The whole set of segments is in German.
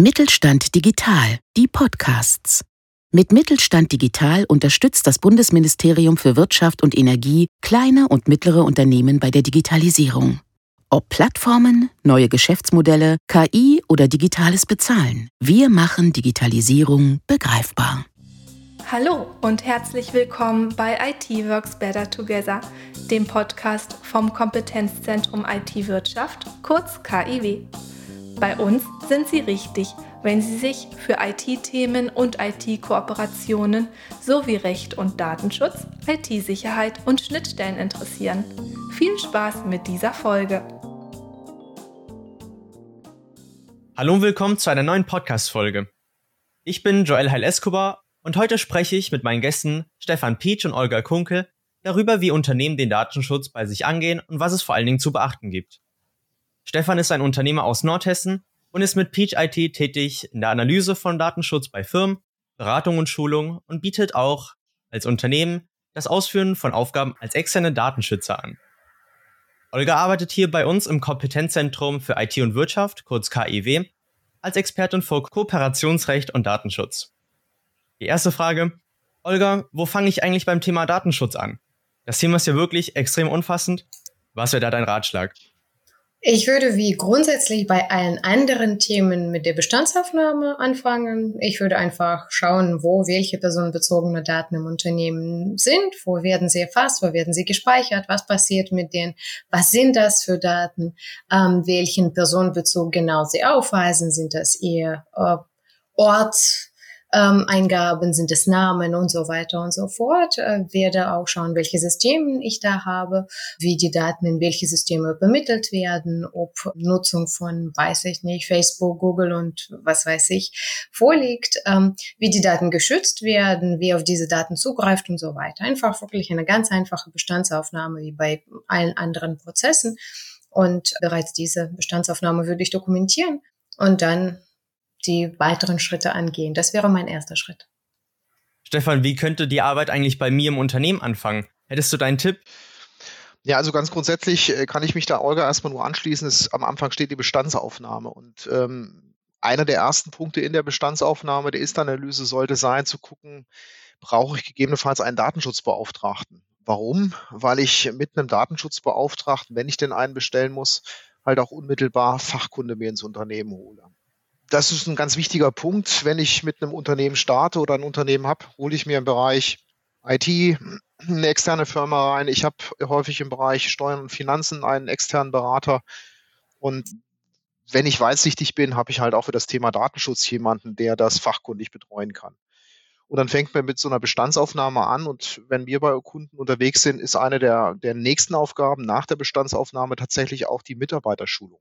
Mittelstand Digital, die Podcasts. Mit Mittelstand Digital unterstützt das Bundesministerium für Wirtschaft und Energie kleine und mittlere Unternehmen bei der Digitalisierung. Ob Plattformen, neue Geschäftsmodelle, KI oder digitales Bezahlen, wir machen Digitalisierung begreifbar. Hallo und herzlich willkommen bei IT Works Better Together, dem Podcast vom Kompetenzzentrum IT Wirtschaft, kurz KIW. Bei uns sind Sie richtig, wenn Sie sich für IT-Themen und IT-Kooperationen sowie Recht und Datenschutz, IT-Sicherheit und Schnittstellen interessieren. Viel Spaß mit dieser Folge. Hallo und willkommen zu einer neuen Podcast-Folge. Ich bin Joel Heil Escobar und heute spreche ich mit meinen Gästen Stefan Pietsch und Olga Kunkel darüber, wie Unternehmen den Datenschutz bei sich angehen und was es vor allen Dingen zu beachten gibt. Stefan ist ein Unternehmer aus Nordhessen und ist mit Peach IT tätig in der Analyse von Datenschutz bei Firmen, Beratung und Schulung und bietet auch als Unternehmen das Ausführen von Aufgaben als externe Datenschützer an. Olga arbeitet hier bei uns im Kompetenzzentrum für IT und Wirtschaft, kurz KIW, als Expertin für Kooperationsrecht und Datenschutz. Die erste Frage, Olga, wo fange ich eigentlich beim Thema Datenschutz an? Das Thema ist ja wirklich extrem umfassend. Was wäre da dein Ratschlag? Ich würde wie grundsätzlich bei allen anderen Themen mit der Bestandsaufnahme anfangen. Ich würde einfach schauen, wo welche personenbezogene Daten im Unternehmen sind, wo werden sie erfasst, wo werden sie gespeichert, was passiert mit denen, was sind das für Daten, ähm, welchen Personenbezug genau sie aufweisen, sind das eher äh, Ort, ähm, Eingaben, sind es Namen und so weiter und so fort. Äh, werde auch schauen, welche Systeme ich da habe, wie die Daten in welche Systeme übermittelt werden, ob Nutzung von, weiß ich nicht, Facebook, Google und was weiß ich vorliegt, ähm, wie die Daten geschützt werden, wer auf diese Daten zugreift und so weiter. Einfach wirklich eine ganz einfache Bestandsaufnahme wie bei allen anderen Prozessen. Und bereits diese Bestandsaufnahme würde ich dokumentieren und dann die weiteren Schritte angehen. Das wäre mein erster Schritt. Stefan, wie könnte die Arbeit eigentlich bei mir im Unternehmen anfangen? Hättest du deinen Tipp? Ja, also ganz grundsätzlich äh, kann ich mich da Olga erstmal nur anschließen. Es, am Anfang steht die Bestandsaufnahme und ähm, einer der ersten Punkte in der Bestandsaufnahme der Ist-Analyse sollte sein, zu gucken, brauche ich gegebenenfalls einen Datenschutzbeauftragten. Warum? Weil ich mit einem Datenschutzbeauftragten, wenn ich denn einen bestellen muss, halt auch unmittelbar Fachkunde mir ins Unternehmen hole das ist ein ganz wichtiger Punkt. Wenn ich mit einem Unternehmen starte oder ein Unternehmen habe, hole ich mir im Bereich IT eine externe Firma rein. Ich habe häufig im Bereich Steuern und Finanzen einen externen Berater. Und wenn ich weitsichtig bin, habe ich halt auch für das Thema Datenschutz jemanden, der das fachkundig betreuen kann. Und dann fängt man mit so einer Bestandsaufnahme an. Und wenn wir bei Kunden unterwegs sind, ist eine der, der nächsten Aufgaben nach der Bestandsaufnahme tatsächlich auch die Mitarbeiterschulung.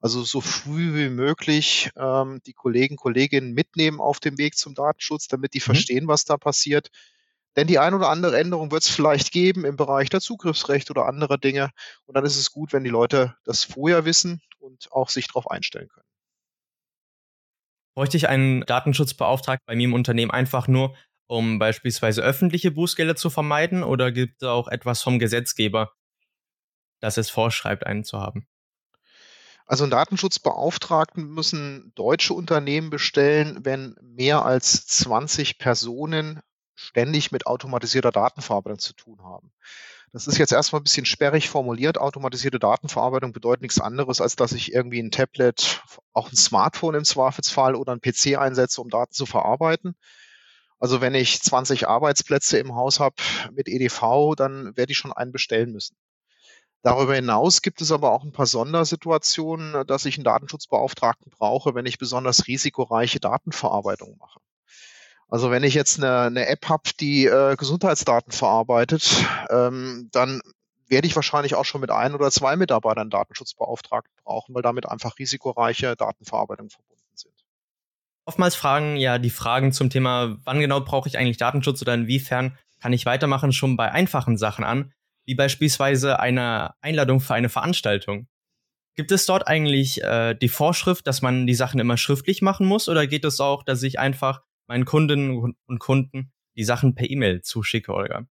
Also so früh wie möglich ähm, die Kollegen, Kolleginnen mitnehmen auf dem Weg zum Datenschutz, damit die mhm. verstehen, was da passiert. Denn die ein oder andere Änderung wird es vielleicht geben im Bereich der Zugriffsrecht oder anderer Dinge. Und dann ist es gut, wenn die Leute das vorher wissen und auch sich darauf einstellen können. Bräuchte ich einen Datenschutzbeauftragten bei mir im Unternehmen einfach nur, um beispielsweise öffentliche Bußgelder zu vermeiden? Oder gibt es auch etwas vom Gesetzgeber, das es vorschreibt, einen zu haben? Also einen Datenschutzbeauftragten müssen deutsche Unternehmen bestellen, wenn mehr als 20 Personen ständig mit automatisierter Datenverarbeitung zu tun haben. Das ist jetzt erstmal ein bisschen sperrig formuliert. Automatisierte Datenverarbeitung bedeutet nichts anderes, als dass ich irgendwie ein Tablet, auch ein Smartphone im Zweifelsfall oder ein PC einsetze, um Daten zu verarbeiten. Also wenn ich 20 Arbeitsplätze im Haus habe mit EDV, dann werde ich schon einen bestellen müssen. Darüber hinaus gibt es aber auch ein paar Sondersituationen, dass ich einen Datenschutzbeauftragten brauche, wenn ich besonders risikoreiche Datenverarbeitung mache. Also wenn ich jetzt eine, eine App habe, die äh, Gesundheitsdaten verarbeitet, ähm, dann werde ich wahrscheinlich auch schon mit ein oder zwei Mitarbeitern Datenschutzbeauftragten brauchen, weil damit einfach risikoreiche Datenverarbeitung verbunden sind. Oftmals fragen ja die Fragen zum Thema, wann genau brauche ich eigentlich Datenschutz oder inwiefern kann ich weitermachen, schon bei einfachen Sachen an wie beispielsweise eine Einladung für eine Veranstaltung. Gibt es dort eigentlich äh, die Vorschrift, dass man die Sachen immer schriftlich machen muss oder geht es auch, dass ich einfach meinen Kundinnen und Kunden die Sachen per E-Mail zuschicke, Olga?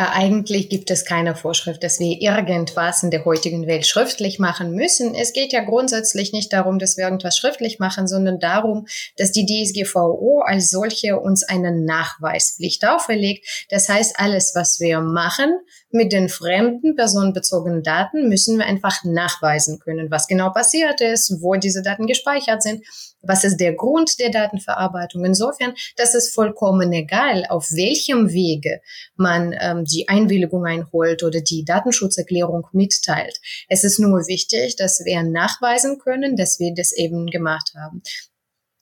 Eigentlich gibt es keine Vorschrift, dass wir irgendwas in der heutigen Welt schriftlich machen müssen. Es geht ja grundsätzlich nicht darum, dass wir irgendwas schriftlich machen, sondern darum, dass die DSGVO als solche uns eine Nachweispflicht auferlegt. Das heißt, alles, was wir machen mit den fremden personenbezogenen Daten, müssen wir einfach nachweisen können, was genau passiert ist, wo diese Daten gespeichert sind was ist der Grund der Datenverarbeitung? Insofern, das ist vollkommen egal, auf welchem Wege man ähm, die Einwilligung einholt oder die Datenschutzerklärung mitteilt. Es ist nur wichtig, dass wir nachweisen können, dass wir das eben gemacht haben.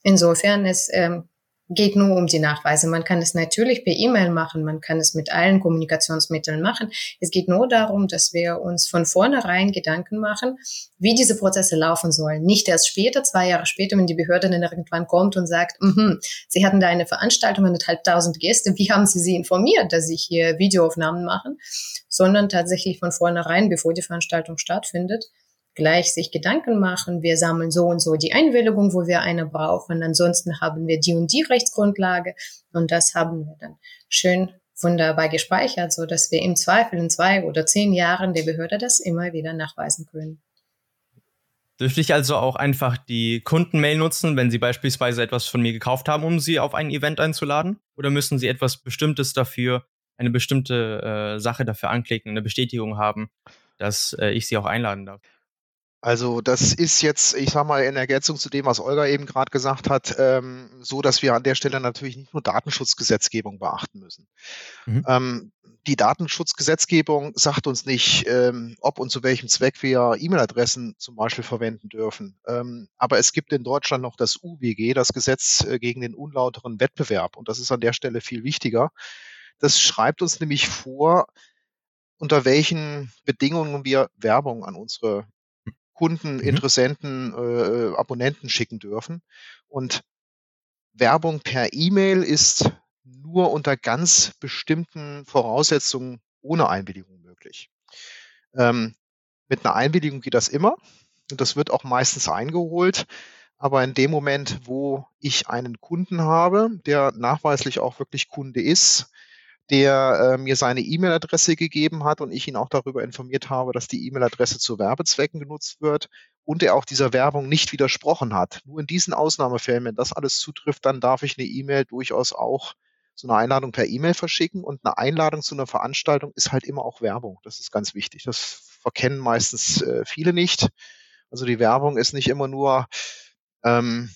Insofern ist ähm, geht nur um die Nachweise. Man kann es natürlich per E-Mail machen, man kann es mit allen Kommunikationsmitteln machen. Es geht nur darum, dass wir uns von vornherein Gedanken machen, wie diese Prozesse laufen sollen. Nicht erst später, zwei Jahre später, wenn die Behörde dann irgendwann kommt und sagt, mm Sie hatten da eine Veranstaltung mit tausend Gäste, wie haben Sie sie informiert, dass Sie hier Videoaufnahmen machen, sondern tatsächlich von vornherein, bevor die Veranstaltung stattfindet, gleich sich Gedanken machen, wir sammeln so und so die Einwilligung, wo wir eine brauchen. Ansonsten haben wir die und die Rechtsgrundlage und das haben wir dann schön wunderbar gespeichert, so dass wir im Zweifel in zwei oder zehn Jahren der Behörde das immer wieder nachweisen können. Dürfte ich also auch einfach die Kundenmail nutzen, wenn Sie beispielsweise etwas von mir gekauft haben, um Sie auf ein Event einzuladen? Oder müssen Sie etwas Bestimmtes dafür, eine bestimmte äh, Sache dafür anklicken, eine Bestätigung haben, dass äh, ich Sie auch einladen darf? Also das ist jetzt, ich sage mal, in Ergänzung zu dem, was Olga eben gerade gesagt hat, ähm, so, dass wir an der Stelle natürlich nicht nur Datenschutzgesetzgebung beachten müssen. Mhm. Ähm, die Datenschutzgesetzgebung sagt uns nicht, ähm, ob und zu welchem Zweck wir E-Mail-Adressen zum Beispiel verwenden dürfen. Ähm, aber es gibt in Deutschland noch das UWG, das Gesetz äh, gegen den unlauteren Wettbewerb. Und das ist an der Stelle viel wichtiger. Das schreibt uns nämlich vor, unter welchen Bedingungen wir Werbung an unsere Kunden, mhm. Interessenten, äh, Abonnenten schicken dürfen. Und Werbung per E-Mail ist nur unter ganz bestimmten Voraussetzungen ohne Einwilligung möglich. Ähm, mit einer Einwilligung geht das immer und das wird auch meistens eingeholt. Aber in dem Moment, wo ich einen Kunden habe, der nachweislich auch wirklich Kunde ist, der äh, mir seine E-Mail-Adresse gegeben hat und ich ihn auch darüber informiert habe, dass die E-Mail-Adresse zu Werbezwecken genutzt wird und er auch dieser Werbung nicht widersprochen hat. Nur in diesen Ausnahmefällen, wenn das alles zutrifft, dann darf ich eine E-Mail durchaus auch so eine Einladung per E-Mail verschicken und eine Einladung zu einer Veranstaltung ist halt immer auch Werbung. Das ist ganz wichtig. Das verkennen meistens äh, viele nicht. Also die Werbung ist nicht immer nur ähm,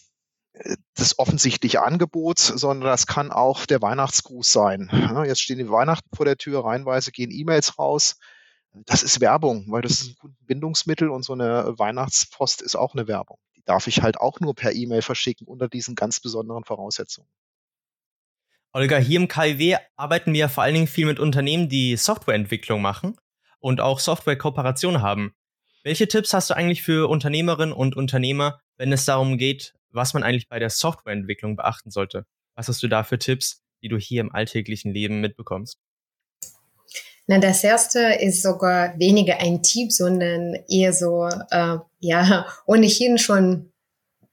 das offensichtliche Angebot, sondern das kann auch der Weihnachtsgruß sein. Jetzt stehen die Weihnachten vor der Tür, reinweise gehen E-Mails raus. Das ist Werbung, weil das ist ein Kundenbindungsmittel und so eine Weihnachtspost ist auch eine Werbung. Die darf ich halt auch nur per E-Mail verschicken unter diesen ganz besonderen Voraussetzungen. Olga, hier im KIW arbeiten wir vor allen Dingen viel mit Unternehmen, die Softwareentwicklung machen und auch Software-Kooperation haben. Welche Tipps hast du eigentlich für Unternehmerinnen und Unternehmer, wenn es darum geht, was man eigentlich bei der Softwareentwicklung beachten sollte. Was hast du da für Tipps, die du hier im alltäglichen Leben mitbekommst? Na, das erste ist sogar weniger ein Tipp, sondern eher so, äh, ja, ohnehin schon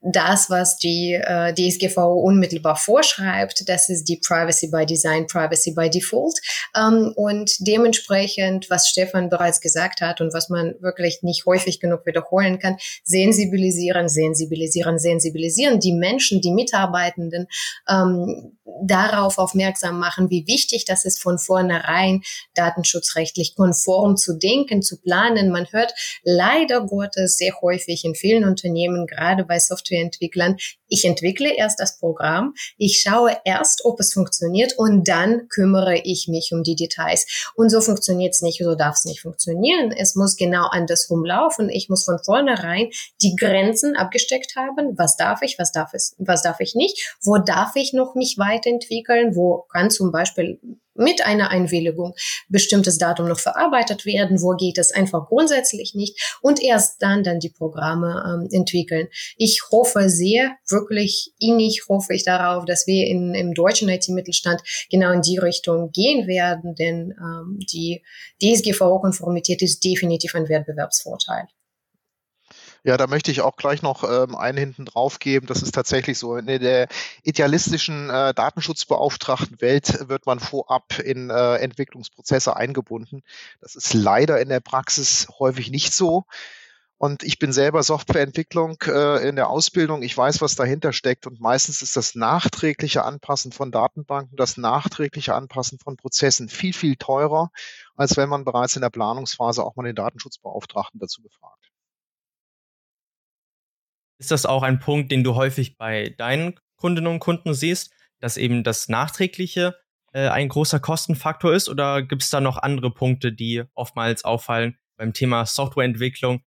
das, was die äh, DSGVO unmittelbar vorschreibt. Das ist die Privacy by Design, Privacy by Default. Ähm, und dementsprechend, was Stefan bereits gesagt hat und was man wirklich nicht häufig genug wiederholen kann, sensibilisieren, sensibilisieren, sensibilisieren die Menschen, die Mitarbeitenden ähm, darauf aufmerksam machen, wie wichtig das ist, von vornherein datenschutzrechtlich konform zu denken, zu planen. Man hört leider Gottes sehr häufig in vielen Unternehmen, gerade bei Softwareentwicklern, ich entwickle erst das Programm, ich schaue erst, ob es funktioniert und dann kümmere ich mich um die Details. Und so funktioniert es nicht, so darf es nicht funktionieren. Es muss genau andersrum laufen. Ich muss von vornherein die Grenzen abgesteckt haben. Was darf ich, was darf es, was darf ich nicht? Wo darf ich noch mich weiterentwickeln? Wo kann zum Beispiel mit einer Einwilligung bestimmtes Datum noch verarbeitet werden, wo geht es einfach grundsätzlich nicht und erst dann dann die Programme ähm, entwickeln. Ich hoffe sehr, wirklich innig hoffe ich darauf, dass wir in, im deutschen IT-Mittelstand genau in die Richtung gehen werden, denn ähm, die DSGVO-Konformität ist definitiv ein Wettbewerbsvorteil. Ja, da möchte ich auch gleich noch ähm, einen hinten drauf geben. Das ist tatsächlich so. In der idealistischen äh, Datenschutzbeauftragten Welt wird man vorab in äh, Entwicklungsprozesse eingebunden. Das ist leider in der Praxis häufig nicht so. Und ich bin selber Softwareentwicklung äh, in der Ausbildung. Ich weiß, was dahinter steckt. Und meistens ist das nachträgliche Anpassen von Datenbanken, das nachträgliche Anpassen von Prozessen viel, viel teurer, als wenn man bereits in der Planungsphase auch mal den Datenschutzbeauftragten dazu befragt. Ist das auch ein Punkt, den du häufig bei deinen Kundinnen und Kunden siehst, dass eben das Nachträgliche äh, ein großer Kostenfaktor ist? Oder gibt es da noch andere Punkte, die oftmals auffallen beim Thema Softwareentwicklung?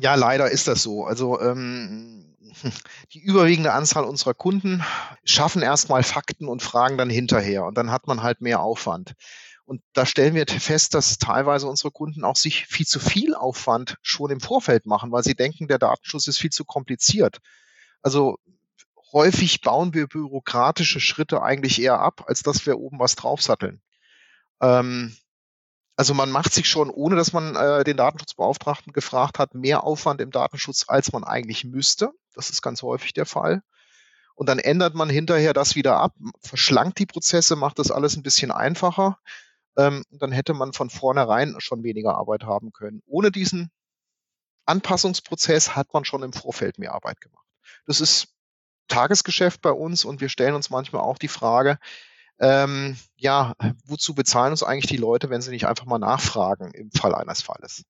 Ja, leider ist das so. Also ähm, die überwiegende Anzahl unserer Kunden schaffen erstmal Fakten und fragen dann hinterher und dann hat man halt mehr Aufwand. Und da stellen wir fest, dass teilweise unsere Kunden auch sich viel zu viel Aufwand schon im Vorfeld machen, weil sie denken, der Datenschutz ist viel zu kompliziert. Also häufig bauen wir bürokratische Schritte eigentlich eher ab, als dass wir oben was draufsatteln. Ähm, also man macht sich schon, ohne dass man äh, den Datenschutzbeauftragten gefragt hat, mehr Aufwand im Datenschutz, als man eigentlich müsste. Das ist ganz häufig der Fall. Und dann ändert man hinterher das wieder ab, verschlankt die Prozesse, macht das alles ein bisschen einfacher ähm, dann hätte man von vornherein schon weniger Arbeit haben können. Ohne diesen Anpassungsprozess hat man schon im Vorfeld mehr Arbeit gemacht. Das ist Tagesgeschäft bei uns und wir stellen uns manchmal auch die Frage, ähm, ja, wozu bezahlen uns eigentlich die Leute, wenn sie nicht einfach mal nachfragen im Fall eines Falles?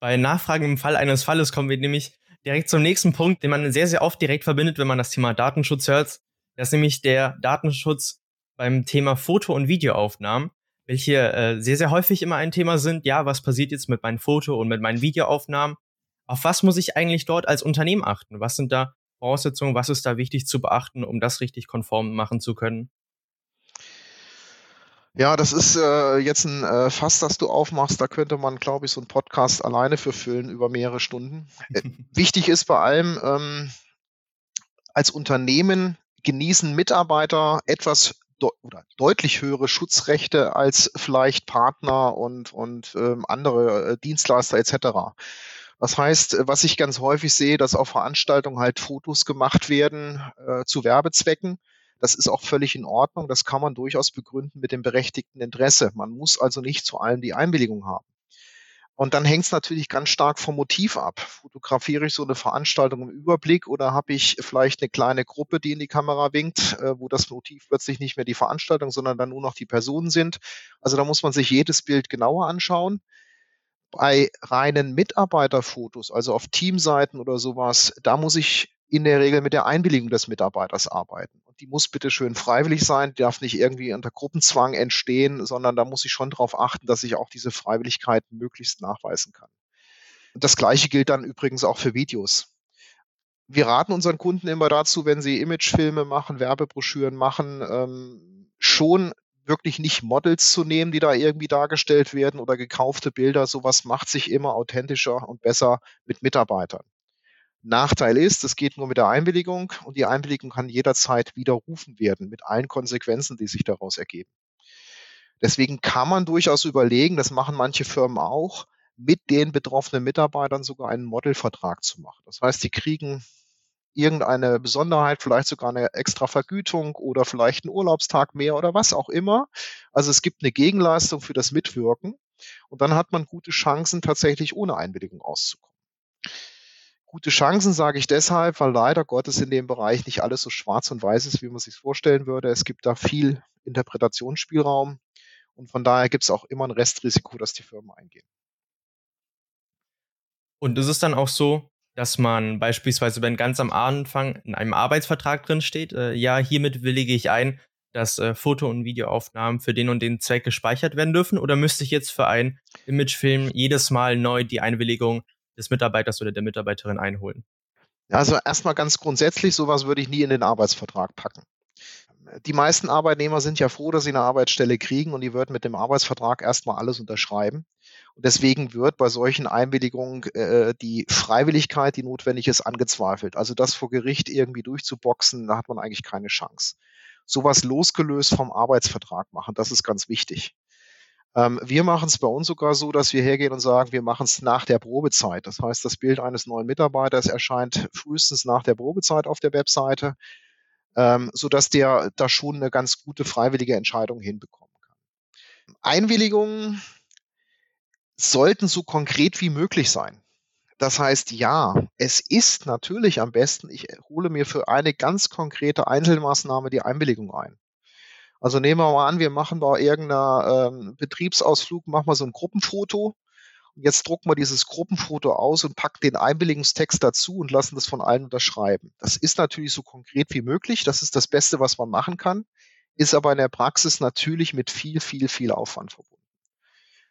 Bei Nachfragen im Fall eines Falles kommen wir nämlich direkt zum nächsten Punkt, den man sehr, sehr oft direkt verbindet, wenn man das Thema Datenschutz hört. Das ist nämlich der Datenschutz beim Thema Foto- und Videoaufnahmen, welche äh, sehr, sehr häufig immer ein Thema sind. Ja, was passiert jetzt mit meinen Foto- und mit meinen Videoaufnahmen? Auf was muss ich eigentlich dort als Unternehmen achten? Was sind da Voraussetzungen? Was ist da wichtig zu beachten, um das richtig konform machen zu können? Ja, das ist äh, jetzt ein äh, Fass, das du aufmachst. Da könnte man, glaube ich, so einen Podcast alleine für füllen über mehrere Stunden. Äh, wichtig ist bei allem, ähm, als Unternehmen genießen Mitarbeiter etwas de oder deutlich höhere Schutzrechte als vielleicht Partner und, und ähm, andere äh, Dienstleister etc. Das heißt, äh, was ich ganz häufig sehe, dass auf Veranstaltungen halt Fotos gemacht werden äh, zu Werbezwecken. Das ist auch völlig in Ordnung. Das kann man durchaus begründen mit dem berechtigten Interesse. Man muss also nicht zu allem die Einwilligung haben. Und dann hängt es natürlich ganz stark vom Motiv ab. Fotografiere ich so eine Veranstaltung im Überblick oder habe ich vielleicht eine kleine Gruppe, die in die Kamera winkt, äh, wo das Motiv plötzlich nicht mehr die Veranstaltung, sondern dann nur noch die Personen sind. Also da muss man sich jedes Bild genauer anschauen. Bei reinen Mitarbeiterfotos, also auf Teamseiten oder sowas, da muss ich in der Regel mit der Einwilligung des Mitarbeiters arbeiten. Die muss bitte schön freiwillig sein, die darf nicht irgendwie unter Gruppenzwang entstehen, sondern da muss ich schon darauf achten, dass ich auch diese Freiwilligkeit möglichst nachweisen kann. Das Gleiche gilt dann übrigens auch für Videos. Wir raten unseren Kunden immer dazu, wenn sie Imagefilme machen, Werbebroschüren machen, ähm, schon wirklich nicht Models zu nehmen, die da irgendwie dargestellt werden oder gekaufte Bilder. Sowas macht sich immer authentischer und besser mit Mitarbeitern. Nachteil ist, es geht nur mit der Einwilligung und die Einwilligung kann jederzeit widerrufen werden mit allen Konsequenzen, die sich daraus ergeben. Deswegen kann man durchaus überlegen, das machen manche Firmen auch, mit den betroffenen Mitarbeitern sogar einen Modelvertrag zu machen. Das heißt, die kriegen irgendeine Besonderheit, vielleicht sogar eine extra Vergütung oder vielleicht einen Urlaubstag mehr oder was auch immer. Also es gibt eine Gegenleistung für das Mitwirken und dann hat man gute Chancen, tatsächlich ohne Einwilligung auszukommen. Gute Chancen sage ich deshalb, weil leider Gottes in dem Bereich nicht alles so schwarz und weiß ist, wie man sich vorstellen würde. Es gibt da viel Interpretationsspielraum und von daher gibt es auch immer ein Restrisiko, dass die Firmen eingehen. Und ist es dann auch so, dass man beispielsweise, wenn ganz am Anfang in einem Arbeitsvertrag drin steht, äh, ja, hiermit willige ich ein, dass äh, Foto- und Videoaufnahmen für den und den Zweck gespeichert werden dürfen? Oder müsste ich jetzt für einen Imagefilm jedes Mal neu die Einwilligung des Mitarbeiters oder der Mitarbeiterin einholen? Also erstmal ganz grundsätzlich, sowas würde ich nie in den Arbeitsvertrag packen. Die meisten Arbeitnehmer sind ja froh, dass sie eine Arbeitsstelle kriegen und die würden mit dem Arbeitsvertrag erstmal alles unterschreiben. Und deswegen wird bei solchen Einwilligungen äh, die Freiwilligkeit, die notwendig ist, angezweifelt. Also das vor Gericht irgendwie durchzuboxen, da hat man eigentlich keine Chance. Sowas losgelöst vom Arbeitsvertrag machen, das ist ganz wichtig. Ähm, wir machen es bei uns sogar so, dass wir hergehen und sagen, wir machen es nach der Probezeit. Das heißt, das Bild eines neuen Mitarbeiters erscheint frühestens nach der Probezeit auf der Webseite, ähm, sodass der da schon eine ganz gute freiwillige Entscheidung hinbekommen kann. Einwilligungen sollten so konkret wie möglich sein. Das heißt, ja, es ist natürlich am besten, ich hole mir für eine ganz konkrete Einzelmaßnahme die Einwilligung ein. Also nehmen wir mal an, wir machen da irgendeinen ähm, Betriebsausflug, machen wir so ein Gruppenfoto. Und jetzt drucken wir dieses Gruppenfoto aus und packen den Einwilligungstext dazu und lassen das von allen unterschreiben. Das ist natürlich so konkret wie möglich. Das ist das Beste, was man machen kann, ist aber in der Praxis natürlich mit viel, viel, viel Aufwand verbunden.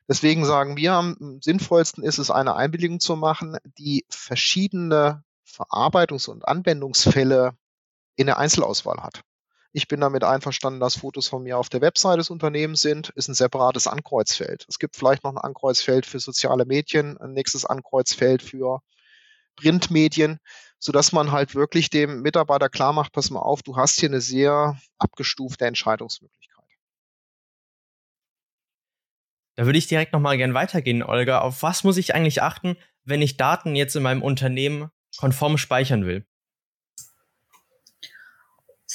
Deswegen sagen wir, am sinnvollsten ist es, eine Einwilligung zu machen, die verschiedene Verarbeitungs- und Anwendungsfälle in der Einzelauswahl hat. Ich bin damit einverstanden, dass Fotos von mir auf der Website des Unternehmens sind, ist ein separates Ankreuzfeld. Es gibt vielleicht noch ein Ankreuzfeld für soziale Medien, ein nächstes Ankreuzfeld für Printmedien, sodass man halt wirklich dem Mitarbeiter klar macht, pass mal auf, du hast hier eine sehr abgestufte Entscheidungsmöglichkeit. Da würde ich direkt nochmal gern weitergehen, Olga. Auf was muss ich eigentlich achten, wenn ich Daten jetzt in meinem Unternehmen konform speichern will?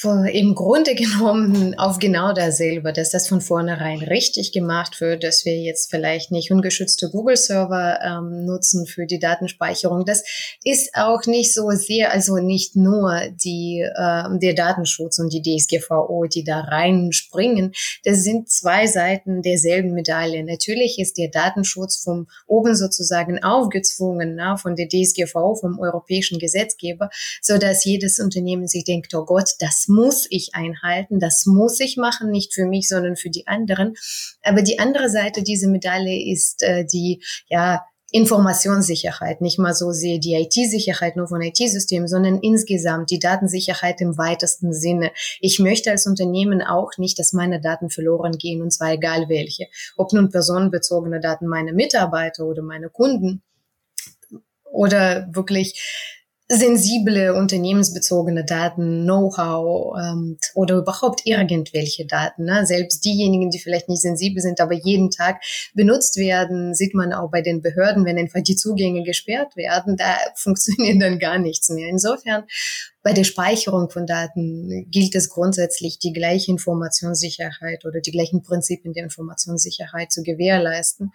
Im Grunde genommen auf genau dasselbe, dass das von vornherein richtig gemacht wird, dass wir jetzt vielleicht nicht ungeschützte Google-Server ähm, nutzen für die Datenspeicherung. Das ist auch nicht so sehr, also nicht nur die, äh, der Datenschutz und die DSGVO, die da reinspringen. Das sind zwei Seiten derselben Medaille. Natürlich ist der Datenschutz vom oben sozusagen aufgezwungen, na, von der DSGVO, vom europäischen Gesetzgeber, so dass jedes Unternehmen sich denkt, oh Gott, das muss ich einhalten, das muss ich machen, nicht für mich, sondern für die anderen. Aber die andere Seite dieser Medaille ist äh, die, ja, Informationssicherheit, nicht mal so sehr die IT-Sicherheit nur von IT-Systemen, sondern insgesamt die Datensicherheit im weitesten Sinne. Ich möchte als Unternehmen auch nicht, dass meine Daten verloren gehen, und zwar egal welche. Ob nun personenbezogene Daten meiner Mitarbeiter oder meine Kunden oder wirklich sensible unternehmensbezogene Daten, Know-how ähm, oder überhaupt irgendwelche Daten. Ne? Selbst diejenigen, die vielleicht nicht sensibel sind, aber jeden Tag benutzt werden, sieht man auch bei den Behörden, wenn einfach die Zugänge gesperrt werden, da funktioniert dann gar nichts mehr. Insofern bei der Speicherung von Daten gilt es grundsätzlich, die gleiche Informationssicherheit oder die gleichen Prinzipien der Informationssicherheit zu gewährleisten,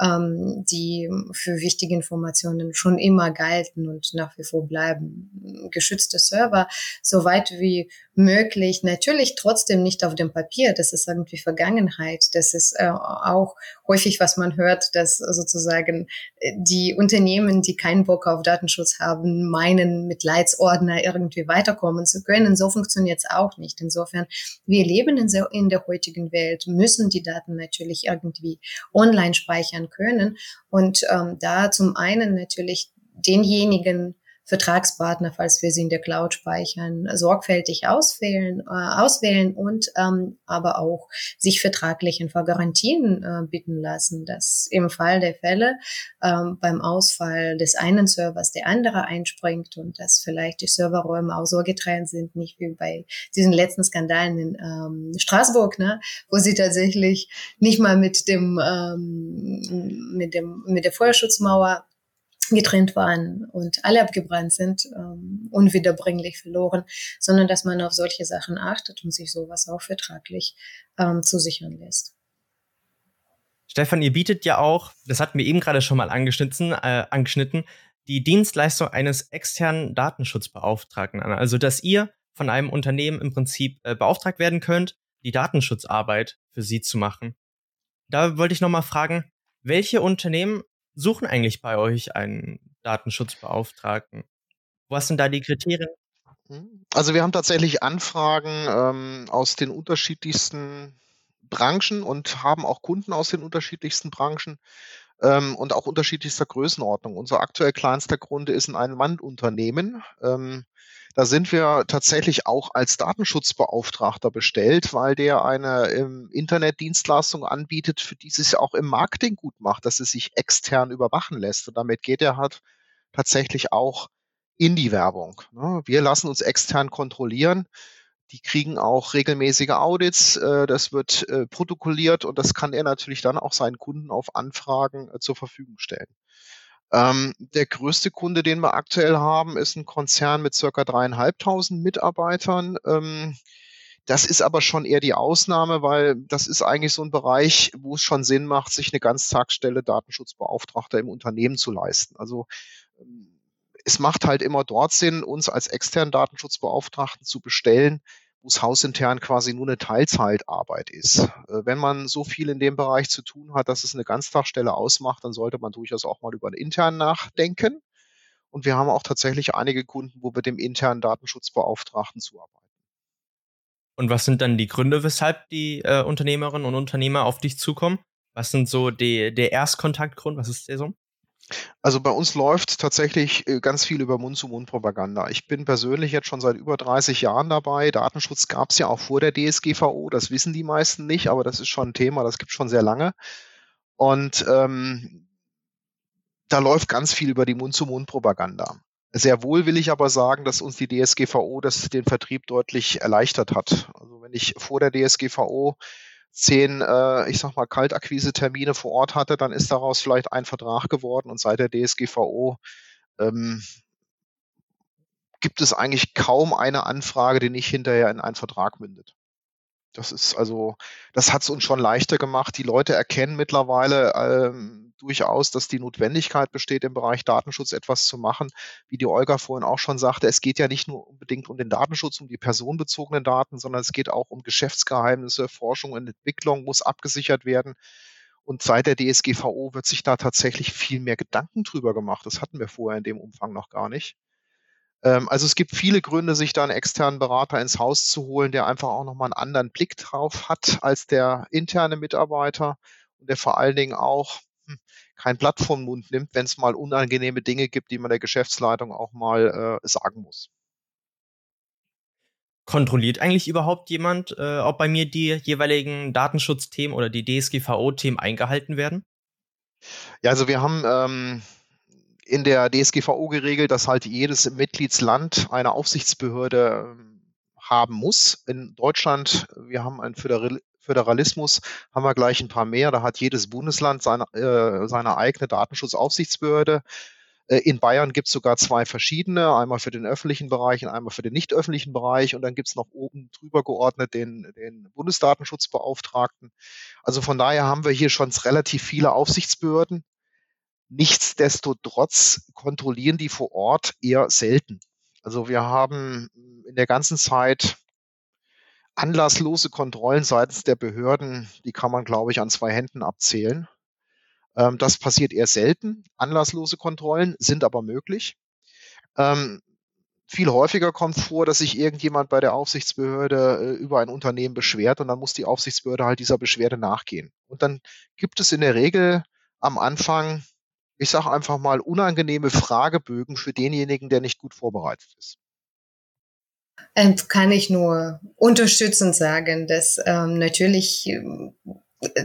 ähm, die für wichtige Informationen schon immer galten und nach wie vor bleiben. Geschützte Server, so weit wie möglich, natürlich trotzdem nicht auf dem Papier, das ist irgendwie Vergangenheit, das ist äh, auch häufig, was man hört, dass sozusagen äh, die Unternehmen, die keinen Bock auf Datenschutz haben, meinen, mit Leitsordner irgendwie weiterkommen zu können. So funktioniert es auch nicht. Insofern, wir leben in, der, in der heutigen Welt, müssen die Daten natürlich irgendwie online speichern können. Und ähm, da zum einen natürlich denjenigen Vertragspartner, falls wir sie in der Cloud speichern, sorgfältig auswählen, äh, auswählen und ähm, aber auch sich vertraglich in Garantien äh, bitten lassen, dass im Fall der Fälle ähm, beim Ausfall des einen Servers der andere einspringt und dass vielleicht die Serverräume auch so getrennt sind, nicht wie bei diesen letzten Skandalen in ähm, Straßburg, ne, wo sie tatsächlich nicht mal mit dem ähm, mit dem mit der Feuerschutzmauer getrennt waren und alle abgebrannt sind, ähm, unwiederbringlich verloren, sondern dass man auf solche Sachen achtet und sich sowas auch vertraglich ähm, zusichern lässt. Stefan, ihr bietet ja auch, das hatten wir eben gerade schon mal angeschnitten, äh, angeschnitten, die Dienstleistung eines externen Datenschutzbeauftragten an. Also, dass ihr von einem Unternehmen im Prinzip äh, beauftragt werden könnt, die Datenschutzarbeit für sie zu machen. Da wollte ich nochmal fragen, welche Unternehmen suchen eigentlich bei euch einen Datenschutzbeauftragten? Was sind da die Kriterien? Hm, also wir haben tatsächlich Anfragen ähm, aus den unterschiedlichsten Branchen und haben auch Kunden aus den unterschiedlichsten Branchen ähm, und auch unterschiedlichster Größenordnung. Unser aktuell kleinster Kunde ist ein Ein-Mann-Unternehmen. Ähm, da sind wir tatsächlich auch als Datenschutzbeauftragter bestellt, weil der eine ähm, Internetdienstleistung anbietet, für die ja auch im Marketing gut macht, dass es sich extern überwachen lässt. Und damit geht er halt tatsächlich auch in die Werbung. Ne? Wir lassen uns extern kontrollieren. Die kriegen auch regelmäßige Audits, äh, das wird äh, protokolliert und das kann er natürlich dann auch seinen Kunden auf Anfragen äh, zur Verfügung stellen. Ähm, der größte Kunde, den wir aktuell haben, ist ein Konzern mit circa dreieinhalbtausend Mitarbeitern. Ähm, das ist aber schon eher die Ausnahme, weil das ist eigentlich so ein Bereich, wo es schon Sinn macht, sich eine Ganztagsstelle Datenschutzbeauftragter im Unternehmen zu leisten. Also ähm, es macht halt immer dort Sinn, uns als externen Datenschutzbeauftragten zu bestellen, wo es hausintern quasi nur eine Teilzeitarbeit ist. Äh, wenn man so viel in dem Bereich zu tun hat, dass es eine Ganztagsstelle ausmacht, dann sollte man durchaus auch mal über einen internen nachdenken. Und wir haben auch tatsächlich einige Kunden, wo wir dem internen Datenschutzbeauftragten zuarbeiten. Und was sind dann die Gründe, weshalb die äh, Unternehmerinnen und Unternehmer auf dich zukommen? Was sind so die, der Erstkontaktgrund? Was ist der so? Also bei uns läuft tatsächlich äh, ganz viel über Mund-zu-Mund-Propaganda. Ich bin persönlich jetzt schon seit über 30 Jahren dabei. Datenschutz gab es ja auch vor der DSGVO. Das wissen die meisten nicht, aber das ist schon ein Thema, das gibt es schon sehr lange. Und ähm, da läuft ganz viel über die Mund-zu-Mund-Propaganda. Sehr wohl will ich aber sagen, dass uns die DSGVO das den Vertrieb deutlich erleichtert hat. Also wenn ich vor der DSGVO zehn, äh, ich sag mal, Kaltakquise-Termine vor Ort hatte, dann ist daraus vielleicht ein Vertrag geworden und seit der DSGVO ähm, gibt es eigentlich kaum eine Anfrage, die nicht hinterher in einen Vertrag mündet. Das ist also, das hat es uns schon leichter gemacht. Die Leute erkennen mittlerweile ähm, durchaus, dass die Notwendigkeit besteht, im Bereich Datenschutz etwas zu machen. Wie die Olga vorhin auch schon sagte, es geht ja nicht nur unbedingt um den Datenschutz, um die personenbezogenen Daten, sondern es geht auch um Geschäftsgeheimnisse, Forschung und Entwicklung muss abgesichert werden. Und seit der DSGVO wird sich da tatsächlich viel mehr Gedanken drüber gemacht. Das hatten wir vorher in dem Umfang noch gar nicht. Ähm, also es gibt viele Gründe, sich da einen externen Berater ins Haus zu holen, der einfach auch nochmal einen anderen Blick drauf hat als der interne Mitarbeiter und der vor allen Dingen auch hm, kein Blatt vom Mund nimmt, wenn es mal unangenehme Dinge gibt, die man der Geschäftsleitung auch mal äh, sagen muss. Kontrolliert eigentlich überhaupt jemand, äh, ob bei mir die jeweiligen Datenschutzthemen oder die DSGVO-Themen eingehalten werden? Ja, also wir haben ähm, in der DSGVO geregelt, dass halt jedes Mitgliedsland eine Aufsichtsbehörde ähm, haben muss. In Deutschland, wir haben einen Föderalismus, haben wir gleich ein paar mehr. Da hat jedes Bundesland seine, äh, seine eigene Datenschutzaufsichtsbehörde. Äh, in Bayern gibt es sogar zwei verschiedene, einmal für den öffentlichen Bereich und einmal für den nicht öffentlichen Bereich. Und dann gibt es noch oben drüber geordnet den, den Bundesdatenschutzbeauftragten. Also von daher haben wir hier schon relativ viele Aufsichtsbehörden. Nichtsdestotrotz kontrollieren die vor Ort eher selten. Also wir haben in der ganzen Zeit anlasslose Kontrollen seitens der Behörden, die kann man, glaube ich, an zwei Händen abzählen. Ähm, das passiert eher selten. Anlasslose Kontrollen sind aber möglich. Ähm, viel häufiger kommt vor, dass sich irgendjemand bei der Aufsichtsbehörde äh, über ein Unternehmen beschwert und dann muss die Aufsichtsbehörde halt dieser Beschwerde nachgehen. Und dann gibt es in der Regel am Anfang ich sage einfach mal, unangenehme Fragebögen für denjenigen, der nicht gut vorbereitet ist. Ähm, kann ich nur unterstützend sagen, dass ähm, natürlich ähm,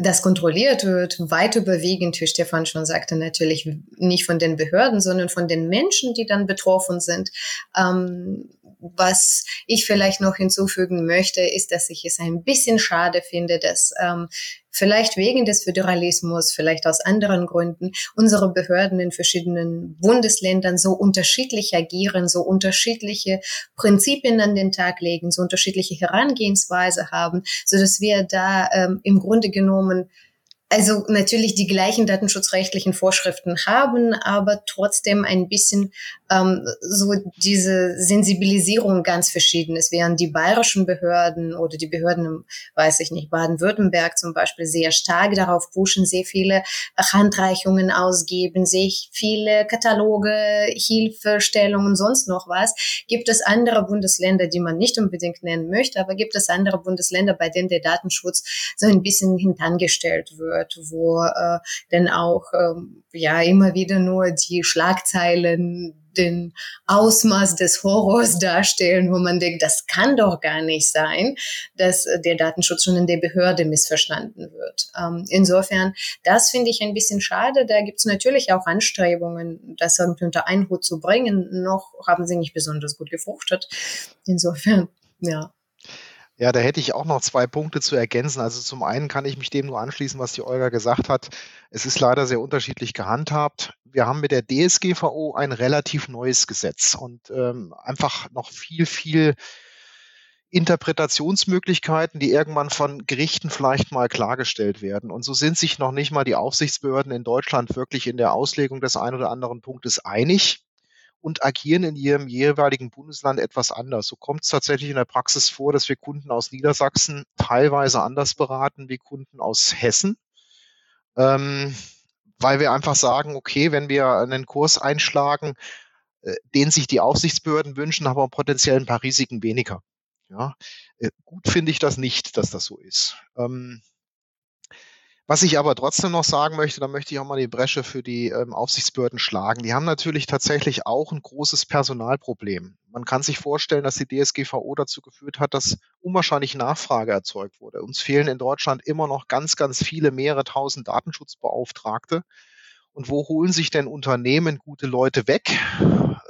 das kontrolliert wird, weit überwiegend, wie Stefan schon sagte, natürlich nicht von den Behörden, sondern von den Menschen, die dann betroffen sind. Ähm, was ich vielleicht noch hinzufügen möchte, ist, dass ich es ein bisschen schade finde, dass ähm, vielleicht wegen des Föderalismus, vielleicht aus anderen Gründen, unsere Behörden in verschiedenen Bundesländern so unterschiedlich agieren, so unterschiedliche Prinzipien an den Tag legen, so unterschiedliche Herangehensweise haben, so dass wir da ähm, im Grunde genommen also natürlich die gleichen datenschutzrechtlichen Vorschriften haben, aber trotzdem ein bisschen ähm, so diese Sensibilisierung ganz verschieden ist, während die bayerischen Behörden oder die Behörden, weiß ich nicht, Baden-Württemberg zum Beispiel sehr stark darauf pushen, sehr viele Handreichungen ausgeben, sich viele Kataloge, Hilfestellungen, sonst noch was. Gibt es andere Bundesländer, die man nicht unbedingt nennen möchte, aber gibt es andere Bundesländer, bei denen der Datenschutz so ein bisschen hintangestellt wird? Wird, wo äh, dann auch ähm, ja immer wieder nur die Schlagzeilen den Ausmaß des Horrors darstellen, wo man denkt, das kann doch gar nicht sein, dass der Datenschutz schon in der Behörde missverstanden wird. Ähm, insofern, das finde ich ein bisschen schade. Da gibt es natürlich auch Anstrebungen, das irgendwie unter einen Hut zu bringen. Noch haben sie nicht besonders gut gefruchtet. Insofern, ja. Ja, da hätte ich auch noch zwei Punkte zu ergänzen. Also zum einen kann ich mich dem nur anschließen, was die Olga gesagt hat. Es ist leider sehr unterschiedlich gehandhabt. Wir haben mit der DSGVO ein relativ neues Gesetz und ähm, einfach noch viel, viel Interpretationsmöglichkeiten, die irgendwann von Gerichten vielleicht mal klargestellt werden. Und so sind sich noch nicht mal die Aufsichtsbehörden in Deutschland wirklich in der Auslegung des ein oder anderen Punktes einig und agieren in ihrem jeweiligen Bundesland etwas anders. So kommt es tatsächlich in der Praxis vor, dass wir Kunden aus Niedersachsen teilweise anders beraten wie Kunden aus Hessen. Ähm, weil wir einfach sagen, okay, wenn wir einen Kurs einschlagen, äh, den sich die Aufsichtsbehörden wünschen, haben wir potenziell ein paar Risiken weniger. Ja, äh, gut finde ich das nicht, dass das so ist. Ähm, was ich aber trotzdem noch sagen möchte, da möchte ich auch mal die Bresche für die ähm, Aufsichtsbehörden schlagen. Die haben natürlich tatsächlich auch ein großes Personalproblem. Man kann sich vorstellen, dass die DSGVO dazu geführt hat, dass unwahrscheinlich Nachfrage erzeugt wurde. Uns fehlen in Deutschland immer noch ganz, ganz viele, mehrere tausend Datenschutzbeauftragte. Und wo holen sich denn Unternehmen gute Leute weg?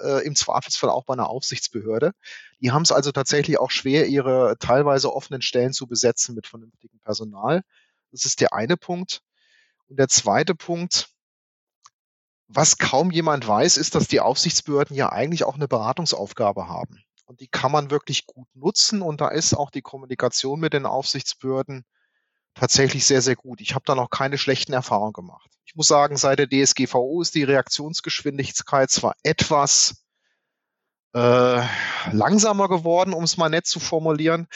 Äh, Im Zweifelsfall auch bei einer Aufsichtsbehörde. Die haben es also tatsächlich auch schwer, ihre teilweise offenen Stellen zu besetzen mit vernünftigem Personal. Das ist der eine Punkt. Und der zweite Punkt, was kaum jemand weiß, ist, dass die Aufsichtsbehörden ja eigentlich auch eine Beratungsaufgabe haben. Und die kann man wirklich gut nutzen. Und da ist auch die Kommunikation mit den Aufsichtsbehörden tatsächlich sehr, sehr gut. Ich habe da noch keine schlechten Erfahrungen gemacht. Ich muss sagen, seit der DSGVO ist die Reaktionsgeschwindigkeit zwar etwas äh, langsamer geworden, um es mal nett zu formulieren,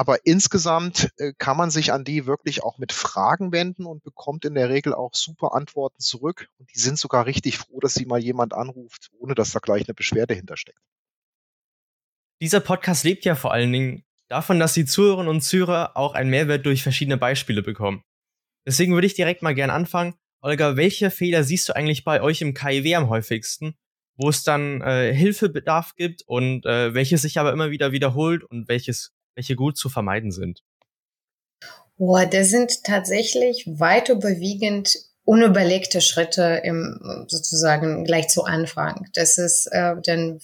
aber insgesamt äh, kann man sich an die wirklich auch mit Fragen wenden und bekommt in der Regel auch super Antworten zurück. Und die sind sogar richtig froh, dass sie mal jemand anruft, ohne dass da gleich eine Beschwerde hintersteckt. Dieser Podcast lebt ja vor allen Dingen davon, dass die Zuhörerinnen und Zuhörer auch einen Mehrwert durch verschiedene Beispiele bekommen. Deswegen würde ich direkt mal gern anfangen. Olga, welche Fehler siehst du eigentlich bei euch im KIW am häufigsten, wo es dann äh, Hilfebedarf gibt und äh, welches sich aber immer wieder wiederholt und welches welche gut zu vermeiden sind? Boah, das sind tatsächlich weit überwiegend unüberlegte Schritte im sozusagen gleich zu Anfang. Das ist, äh, dann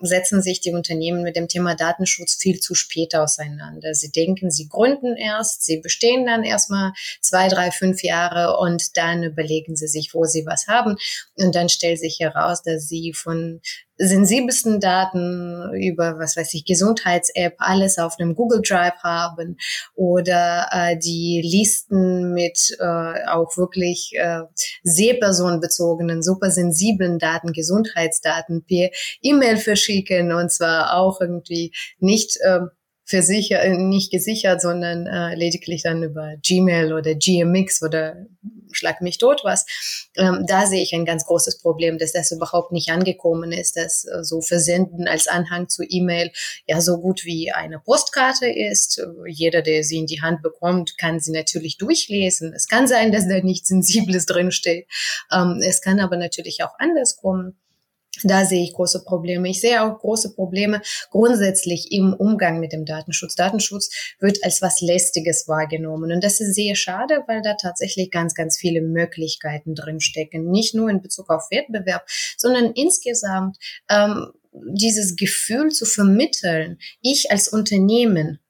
setzen sich die Unternehmen mit dem Thema Datenschutz viel zu spät auseinander. Sie denken, sie gründen erst, sie bestehen dann erstmal zwei, drei, fünf Jahre und dann überlegen sie sich, wo sie was haben. Und dann stellt sich heraus, dass sie von sensibelsten Daten über, was weiß ich, Gesundheits-App, alles auf einem Google Drive haben oder äh, die Listen mit äh, auch wirklich äh, sehr personenbezogenen, super sensiblen Daten, Gesundheitsdaten per E-Mail verschicken und zwar auch irgendwie nicht äh, versichert, äh, nicht gesichert, sondern äh, lediglich dann über Gmail oder GMX oder schlag mich tot was. Ähm, da sehe ich ein ganz großes Problem, dass das überhaupt nicht angekommen ist, dass äh, so Versenden als Anhang zu E-Mail ja so gut wie eine Postkarte ist. Jeder, der sie in die Hand bekommt, kann sie natürlich durchlesen. Es kann sein, dass da nichts Sensibles drinsteht. Ähm, es kann aber natürlich auch anders kommen. Da sehe ich große Probleme. Ich sehe auch große Probleme grundsätzlich im Umgang mit dem Datenschutz. Datenschutz wird als was Lästiges wahrgenommen. Und das ist sehr schade, weil da tatsächlich ganz, ganz viele Möglichkeiten drinstecken. Nicht nur in Bezug auf Wettbewerb, sondern insgesamt ähm, dieses Gefühl zu vermitteln, ich als Unternehmen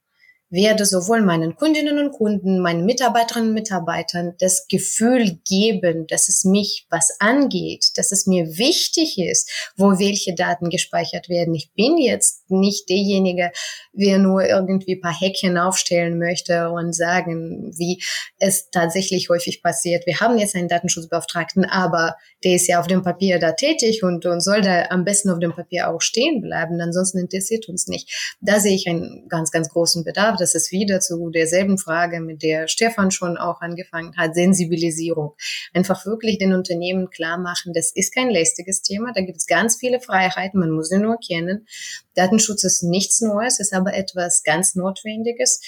werde sowohl meinen Kundinnen und Kunden, meinen Mitarbeiterinnen und Mitarbeitern das Gefühl geben, dass es mich was angeht, dass es mir wichtig ist, wo welche Daten gespeichert werden. Ich bin jetzt nicht derjenige, der nur irgendwie ein paar Häkchen aufstellen möchte und sagen, wie es tatsächlich häufig passiert. Wir haben jetzt einen Datenschutzbeauftragten, aber der ist ja auf dem Papier da tätig und, und soll da am besten auf dem Papier auch stehen bleiben. Ansonsten interessiert uns nicht. Da sehe ich einen ganz, ganz großen Bedarf das ist wieder zu derselben Frage, mit der Stefan schon auch angefangen hat, Sensibilisierung. Einfach wirklich den Unternehmen klar machen, das ist kein lästiges Thema, da gibt es ganz viele Freiheiten, man muss sie nur kennen. Datenschutz ist nichts Neues, ist aber etwas ganz Notwendiges.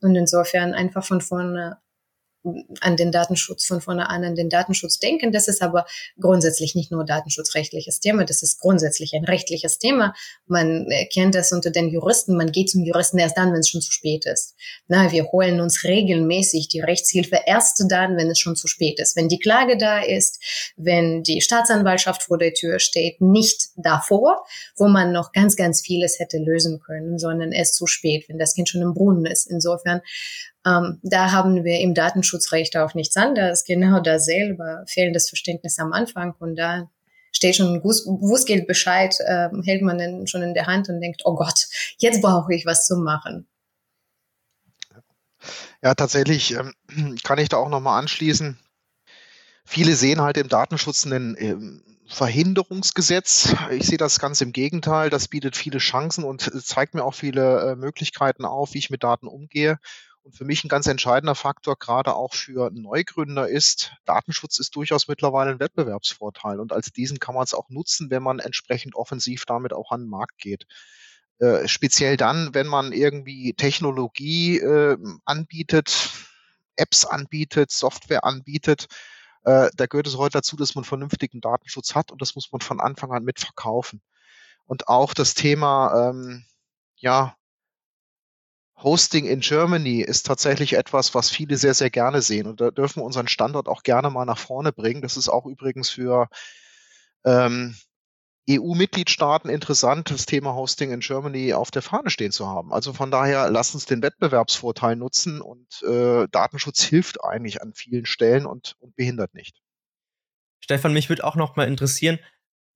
Und insofern einfach von vorne an den Datenschutz von vorne an an den Datenschutz denken. Das ist aber grundsätzlich nicht nur datenschutzrechtliches Thema, das ist grundsätzlich ein rechtliches Thema. Man kennt das unter den Juristen, man geht zum Juristen erst dann, wenn es schon zu spät ist. Na, wir holen uns regelmäßig die Rechtshilfe erst dann, wenn es schon zu spät ist. Wenn die Klage da ist, wenn die Staatsanwaltschaft vor der Tür steht, nicht davor, wo man noch ganz, ganz vieles hätte lösen können, sondern erst zu spät, wenn das Kind schon im Brunnen ist. Insofern ähm, da haben wir im Datenschutzrecht auch nichts anderes, genau dasselbe, fehlendes Verständnis am Anfang und da steht schon ein Bußgeldbescheid, äh, hält man den schon in der Hand und denkt, oh Gott, jetzt brauche ich was zu machen. Ja, tatsächlich ähm, kann ich da auch nochmal anschließen. Viele sehen halt im Datenschutz einen ähm, Verhinderungsgesetz. Ich sehe das ganz im Gegenteil. Das bietet viele Chancen und zeigt mir auch viele äh, Möglichkeiten auf, wie ich mit Daten umgehe. Und für mich ein ganz entscheidender Faktor, gerade auch für Neugründer, ist, Datenschutz ist durchaus mittlerweile ein Wettbewerbsvorteil. Und als diesen kann man es auch nutzen, wenn man entsprechend offensiv damit auch an den Markt geht. Äh, speziell dann, wenn man irgendwie Technologie äh, anbietet, Apps anbietet, Software anbietet, äh, da gehört es heute dazu, dass man vernünftigen Datenschutz hat und das muss man von Anfang an mitverkaufen. Und auch das Thema, ähm, ja, Hosting in Germany ist tatsächlich etwas, was viele sehr, sehr gerne sehen. Und da dürfen wir unseren Standort auch gerne mal nach vorne bringen. Das ist auch übrigens für ähm, EU-Mitgliedstaaten interessant, das Thema Hosting in Germany auf der Fahne stehen zu haben. Also von daher, lasst uns den Wettbewerbsvorteil nutzen und äh, Datenschutz hilft eigentlich an vielen Stellen und, und behindert nicht. Stefan, mich würde auch noch mal interessieren,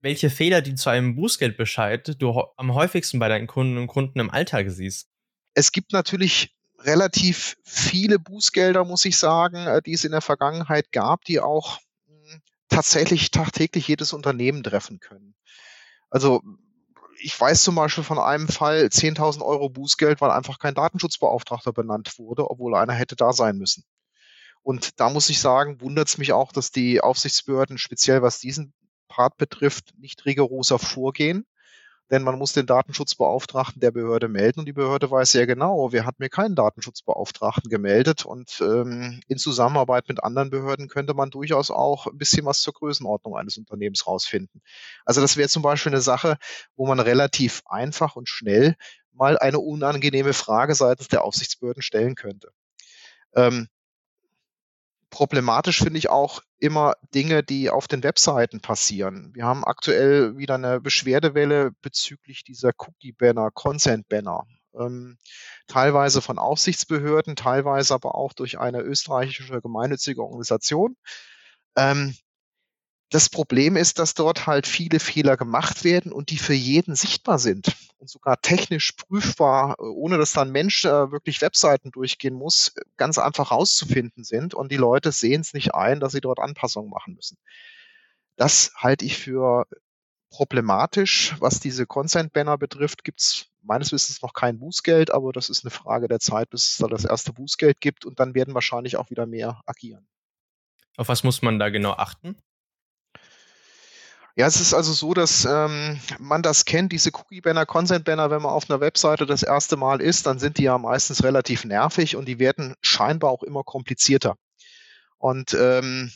welche Fehler, die zu einem Bußgeldbescheid du am häufigsten bei deinen Kunden und Kunden im Alltag siehst. Es gibt natürlich relativ viele Bußgelder, muss ich sagen, äh, die es in der Vergangenheit gab, die auch hm, tatsächlich tagtäglich jedes Unternehmen treffen können. Also ich weiß zum Beispiel von einem Fall 10.000 Euro Bußgeld, weil einfach kein Datenschutzbeauftragter benannt wurde, obwohl einer hätte da sein müssen. Und da muss ich sagen, wundert es mich auch, dass die Aufsichtsbehörden, speziell was diesen Part betrifft, nicht rigoroser vorgehen denn man muss den Datenschutzbeauftragten der Behörde melden und die Behörde weiß sehr genau, wer hat mir keinen Datenschutzbeauftragten gemeldet und ähm, in Zusammenarbeit mit anderen Behörden könnte man durchaus auch ein bisschen was zur Größenordnung eines Unternehmens rausfinden. Also das wäre zum Beispiel eine Sache, wo man relativ einfach und schnell mal eine unangenehme Frage seitens der Aufsichtsbehörden stellen könnte. Ähm, problematisch finde ich auch immer Dinge, die auf den Webseiten passieren. Wir haben aktuell wieder eine Beschwerdewelle bezüglich dieser Cookie-Banner, Consent-Banner. Ähm, teilweise von Aufsichtsbehörden, teilweise aber auch durch eine österreichische gemeinnützige Organisation. Ähm, das Problem ist, dass dort halt viele Fehler gemacht werden und die für jeden sichtbar sind und sogar technisch prüfbar, ohne dass dann Mensch äh, wirklich Webseiten durchgehen muss, ganz einfach rauszufinden sind und die Leute sehen es nicht ein, dass sie dort Anpassungen machen müssen. Das halte ich für problematisch. Was diese Consent-Banner betrifft, gibt es meines Wissens noch kein Bußgeld, aber das ist eine Frage der Zeit, bis es da das erste Bußgeld gibt und dann werden wahrscheinlich auch wieder mehr agieren. Auf was muss man da genau achten? Ja, es ist also so, dass ähm, man das kennt, diese Cookie-Banner, Consent-Banner, wenn man auf einer Webseite das erste Mal ist, dann sind die ja meistens relativ nervig und die werden scheinbar auch immer komplizierter. Und ähm,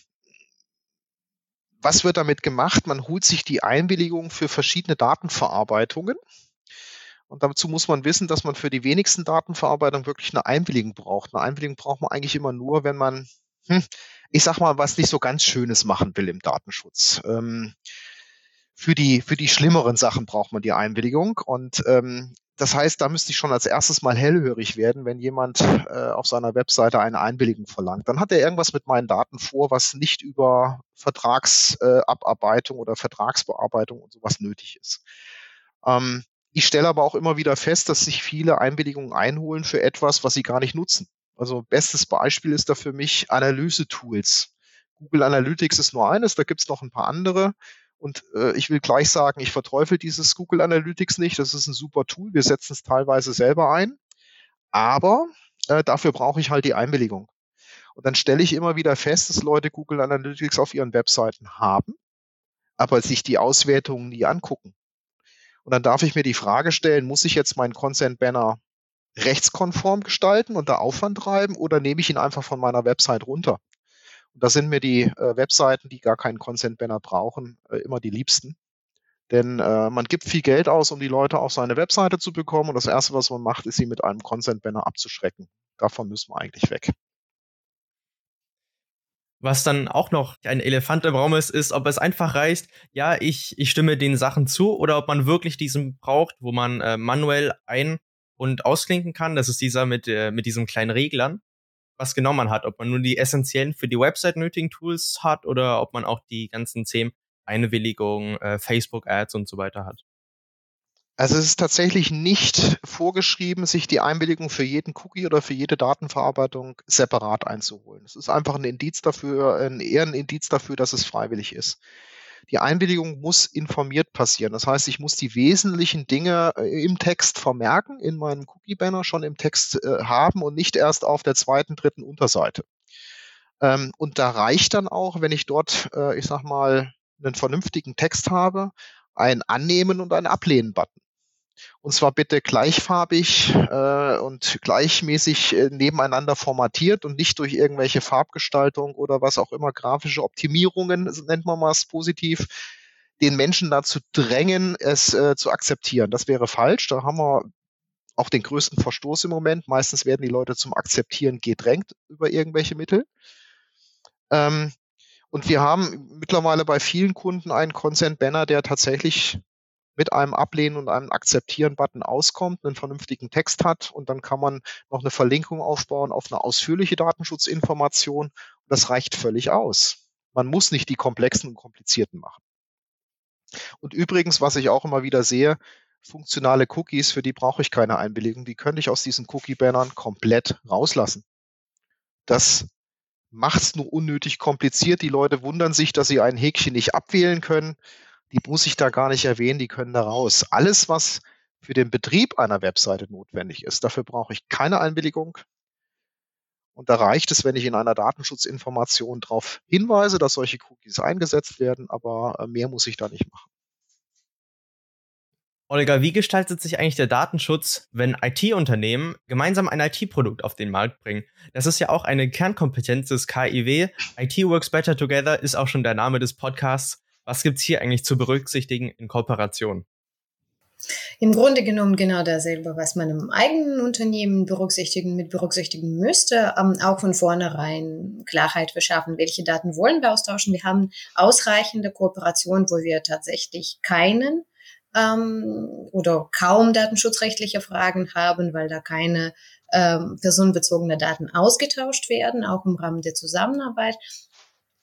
was wird damit gemacht? Man holt sich die Einwilligung für verschiedene Datenverarbeitungen. Und dazu muss man wissen, dass man für die wenigsten Datenverarbeitungen wirklich eine Einwilligung braucht. Eine Einwilligung braucht man eigentlich immer nur, wenn man, hm, ich sag mal, was nicht so ganz Schönes machen will im Datenschutz. Ähm, für die, für die schlimmeren Sachen braucht man die Einwilligung. Und ähm, das heißt, da müsste ich schon als erstes mal hellhörig werden, wenn jemand äh, auf seiner Webseite eine Einwilligung verlangt. Dann hat er irgendwas mit meinen Daten vor, was nicht über Vertragsabarbeitung äh, oder Vertragsbearbeitung und sowas nötig ist. Ähm, ich stelle aber auch immer wieder fest, dass sich viele Einwilligungen einholen für etwas, was sie gar nicht nutzen. Also bestes Beispiel ist da für mich Analyse-Tools. Google Analytics ist nur eines, da gibt es noch ein paar andere. Und äh, ich will gleich sagen, ich verteufel dieses Google Analytics nicht. Das ist ein super Tool. Wir setzen es teilweise selber ein. Aber äh, dafür brauche ich halt die Einwilligung. Und dann stelle ich immer wieder fest, dass Leute Google Analytics auf ihren Webseiten haben, aber sich die Auswertungen nie angucken. Und dann darf ich mir die Frage stellen, muss ich jetzt meinen Consent Banner rechtskonform gestalten und da Aufwand treiben oder nehme ich ihn einfach von meiner Website runter? Da sind mir die äh, Webseiten, die gar keinen Consent Banner brauchen, äh, immer die liebsten. Denn äh, man gibt viel Geld aus, um die Leute auf seine Webseite zu bekommen. Und das Erste, was man macht, ist sie mit einem Consent Banner abzuschrecken. Davon müssen wir eigentlich weg. Was dann auch noch ein Elefant im Raum ist, ist, ob es einfach reicht, ja, ich, ich stimme den Sachen zu oder ob man wirklich diesen braucht, wo man äh, manuell ein- und ausklinken kann. Das ist dieser mit, äh, mit diesen kleinen Reglern, was genau man hat. Ob man nur die essentiellen für die Website nötigen Tools hat oder ob man auch die ganzen zehn Einwilligungen, äh, Facebook-Ads und so weiter hat. Also es ist tatsächlich nicht vorgeschrieben, sich die Einwilligung für jeden Cookie oder für jede Datenverarbeitung separat einzuholen. Es ist einfach ein Indiz dafür, ein eher ein Indiz dafür, dass es freiwillig ist. Die Einwilligung muss informiert passieren. Das heißt, ich muss die wesentlichen Dinge äh, im Text vermerken, in meinem Cookie-Banner schon im Text äh, haben und nicht erst auf der zweiten, dritten Unterseite. Ähm, und da reicht dann auch, wenn ich dort, äh, ich sag mal, einen vernünftigen Text habe, ein Annehmen und ein Ablehnen-Button. Und zwar bitte gleichfarbig äh, und gleichmäßig äh, nebeneinander formatiert und nicht durch irgendwelche Farbgestaltung oder was auch immer, grafische Optimierungen, nennt man mal es positiv, den Menschen dazu drängen, es äh, zu akzeptieren. Das wäre falsch. Da haben wir auch den größten Verstoß im Moment. Meistens werden die Leute zum Akzeptieren gedrängt über irgendwelche Mittel. Ähm, und wir haben mittlerweile bei vielen Kunden einen Consent Banner, der tatsächlich mit einem Ablehnen und einem Akzeptieren-Button auskommt, einen vernünftigen Text hat und dann kann man noch eine Verlinkung aufbauen auf eine ausführliche Datenschutzinformation. das reicht völlig aus. Man muss nicht die komplexen und komplizierten machen. Und übrigens, was ich auch immer wieder sehe, funktionale Cookies, für die brauche ich keine Einwilligung. Die könnte ich aus diesen Cookie-Bannern komplett rauslassen. Das macht es nur unnötig kompliziert. Die Leute wundern sich, dass sie ein Häkchen nicht abwählen können die muss ich da gar nicht erwähnen, die können da raus. Alles, was für den Betrieb einer Webseite notwendig ist, dafür brauche ich keine Einwilligung. Und da reicht es, wenn ich in einer Datenschutzinformation darauf hinweise, dass solche Cookies eingesetzt werden, aber äh, mehr muss ich da nicht machen. Olga, wie gestaltet sich eigentlich der Datenschutz, wenn IT-Unternehmen gemeinsam ein IT-Produkt auf den Markt bringen? Das ist ja auch eine Kernkompetenz des KIW. IT Works Better Together ist auch schon der Name des Podcasts. Was gibt es hier eigentlich zu berücksichtigen in Kooperation? Im Grunde genommen genau dasselbe, was man im eigenen Unternehmen berücksichtigen, mit berücksichtigen müsste, ähm, auch von vornherein Klarheit verschaffen, welche Daten wollen wir austauschen. Wir haben ausreichende Kooperationen, wo wir tatsächlich keinen ähm, oder kaum datenschutzrechtliche Fragen haben, weil da keine ähm, personenbezogene Daten ausgetauscht werden, auch im Rahmen der Zusammenarbeit.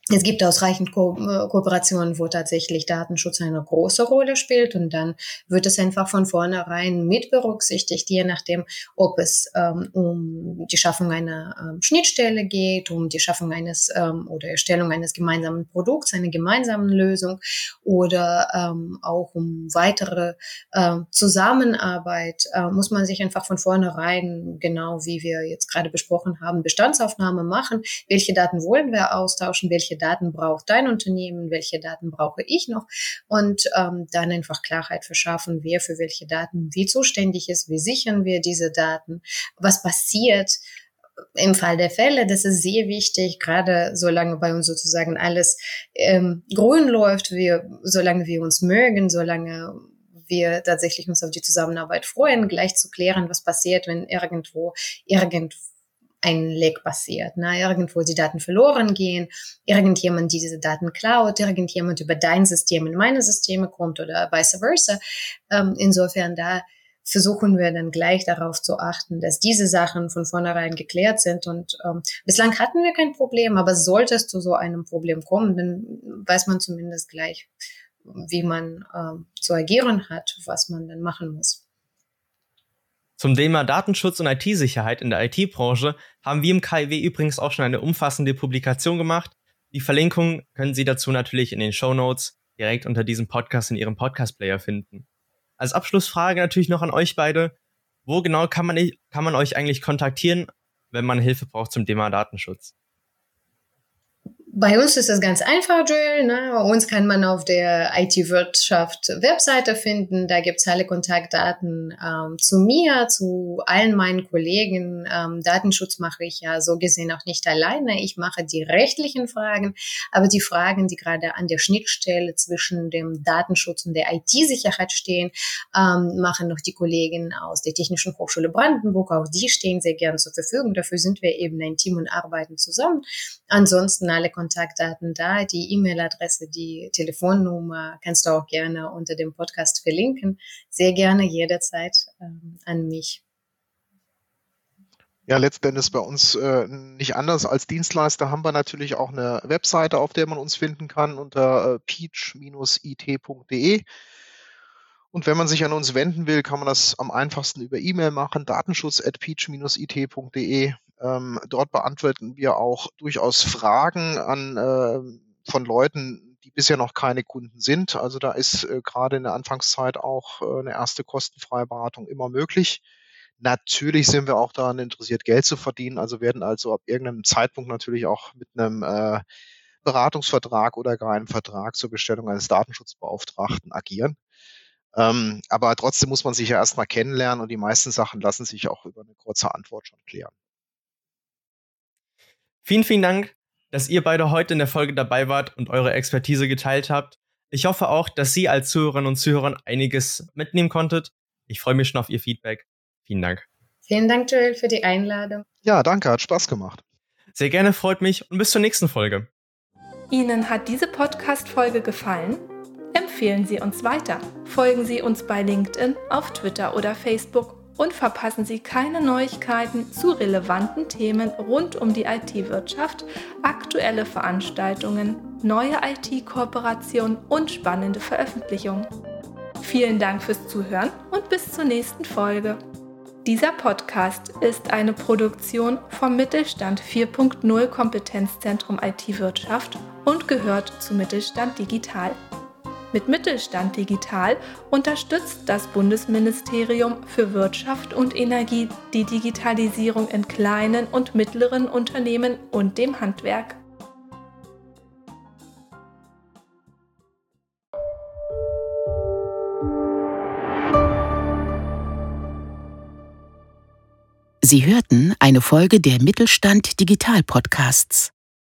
Es gibt ausreichend Ko äh, Kooperationen, wo tatsächlich Datenschutz eine große Rolle spielt und dann wird es einfach von vornherein mit berücksichtigt, je nachdem, ob es ähm, um die Schaffung einer ähm, Schnittstelle geht, um die Schaffung eines ähm, oder Erstellung eines gemeinsamen Produkts, einer gemeinsamen Lösung oder ähm, auch um weitere äh, Zusammenarbeit, äh, muss man sich einfach von vornherein, genau wie wir jetzt gerade besprochen haben, Bestandsaufnahme machen, welche Daten wollen wir austauschen, welche Daten braucht dein Unternehmen, welche Daten brauche ich noch? Und ähm, dann einfach Klarheit verschaffen, wer für welche Daten wie zuständig ist, wie sichern wir diese Daten, was passiert, im Fall der Fälle, das ist sehr wichtig, gerade solange bei uns sozusagen alles ähm, grün läuft, wir, solange wir uns mögen, solange wir tatsächlich uns auf die Zusammenarbeit freuen, gleich zu klären, was passiert, wenn irgendwo irgend ein Leck passiert, ne? irgendwo die Daten verloren gehen, irgendjemand diese Daten klaut, irgendjemand über dein System in meine Systeme kommt oder vice versa. Ähm, insofern da versuchen wir dann gleich darauf zu achten, dass diese Sachen von vornherein geklärt sind. Und ähm, bislang hatten wir kein Problem, aber sollte es zu so einem Problem kommen, dann weiß man zumindest gleich, wie man ähm, zu agieren hat, was man dann machen muss. Zum Thema Datenschutz und IT-Sicherheit in der IT-Branche haben wir im KIW übrigens auch schon eine umfassende Publikation gemacht. Die Verlinkung können Sie dazu natürlich in den Show Notes direkt unter diesem Podcast in Ihrem Podcast-Player finden. Als Abschlussfrage natürlich noch an euch beide. Wo genau kann man, kann man euch eigentlich kontaktieren, wenn man Hilfe braucht zum Thema Datenschutz? Bei uns ist es ganz einfach, Joel. Ne? Uns kann man auf der IT-Wirtschaft Webseite finden. Da gibt's alle Kontaktdaten ähm, zu mir, zu allen meinen Kollegen. Ähm, Datenschutz mache ich ja so gesehen auch nicht alleine. Ich mache die rechtlichen Fragen, aber die Fragen, die gerade an der Schnittstelle zwischen dem Datenschutz und der IT-Sicherheit stehen, ähm, machen noch die Kollegen aus der Technischen Hochschule Brandenburg. Auch die stehen sehr gern zur Verfügung. Dafür sind wir eben ein Team und arbeiten zusammen. Ansonsten alle Kontaktdaten da, die E-Mail-Adresse, die Telefonnummer kannst du auch gerne unter dem Podcast verlinken. Sehr gerne jederzeit ähm, an mich. Ja, letztendlich bei uns äh, nicht anders. Als Dienstleister haben wir natürlich auch eine Webseite, auf der man uns finden kann unter äh, peach-it.de. Und wenn man sich an uns wenden will, kann man das am einfachsten über E-Mail machen, datenschutz.peach-it.de. Ähm, dort beantworten wir auch durchaus Fragen an, äh, von Leuten, die bisher noch keine Kunden sind. Also da ist äh, gerade in der Anfangszeit auch äh, eine erste kostenfreie Beratung immer möglich. Natürlich sind wir auch daran interessiert, Geld zu verdienen, also werden also ab irgendeinem Zeitpunkt natürlich auch mit einem äh, Beratungsvertrag oder gar einem Vertrag zur Bestellung eines Datenschutzbeauftragten agieren. Ähm, aber trotzdem muss man sich ja erstmal kennenlernen und die meisten Sachen lassen sich auch über eine kurze Antwort schon klären. Vielen, vielen Dank, dass ihr beide heute in der Folge dabei wart und eure Expertise geteilt habt. Ich hoffe auch, dass Sie als Zuhörerinnen und Zuhörer einiges mitnehmen konntet. Ich freue mich schon auf Ihr Feedback. Vielen Dank. Vielen Dank, Joel, für die Einladung. Ja, danke, hat Spaß gemacht. Sehr gerne, freut mich und bis zur nächsten Folge. Ihnen hat diese Podcast-Folge gefallen? Empfehlen Sie uns weiter. Folgen Sie uns bei LinkedIn, auf Twitter oder Facebook und verpassen Sie keine Neuigkeiten zu relevanten Themen rund um die IT-Wirtschaft, aktuelle Veranstaltungen, neue IT-Kooperationen und spannende Veröffentlichungen. Vielen Dank fürs Zuhören und bis zur nächsten Folge. Dieser Podcast ist eine Produktion vom Mittelstand 4.0 Kompetenzzentrum IT-Wirtschaft und gehört zu Mittelstand Digital. Mit Mittelstand Digital unterstützt das Bundesministerium für Wirtschaft und Energie die Digitalisierung in kleinen und mittleren Unternehmen und dem Handwerk. Sie hörten eine Folge der Mittelstand Digital Podcasts.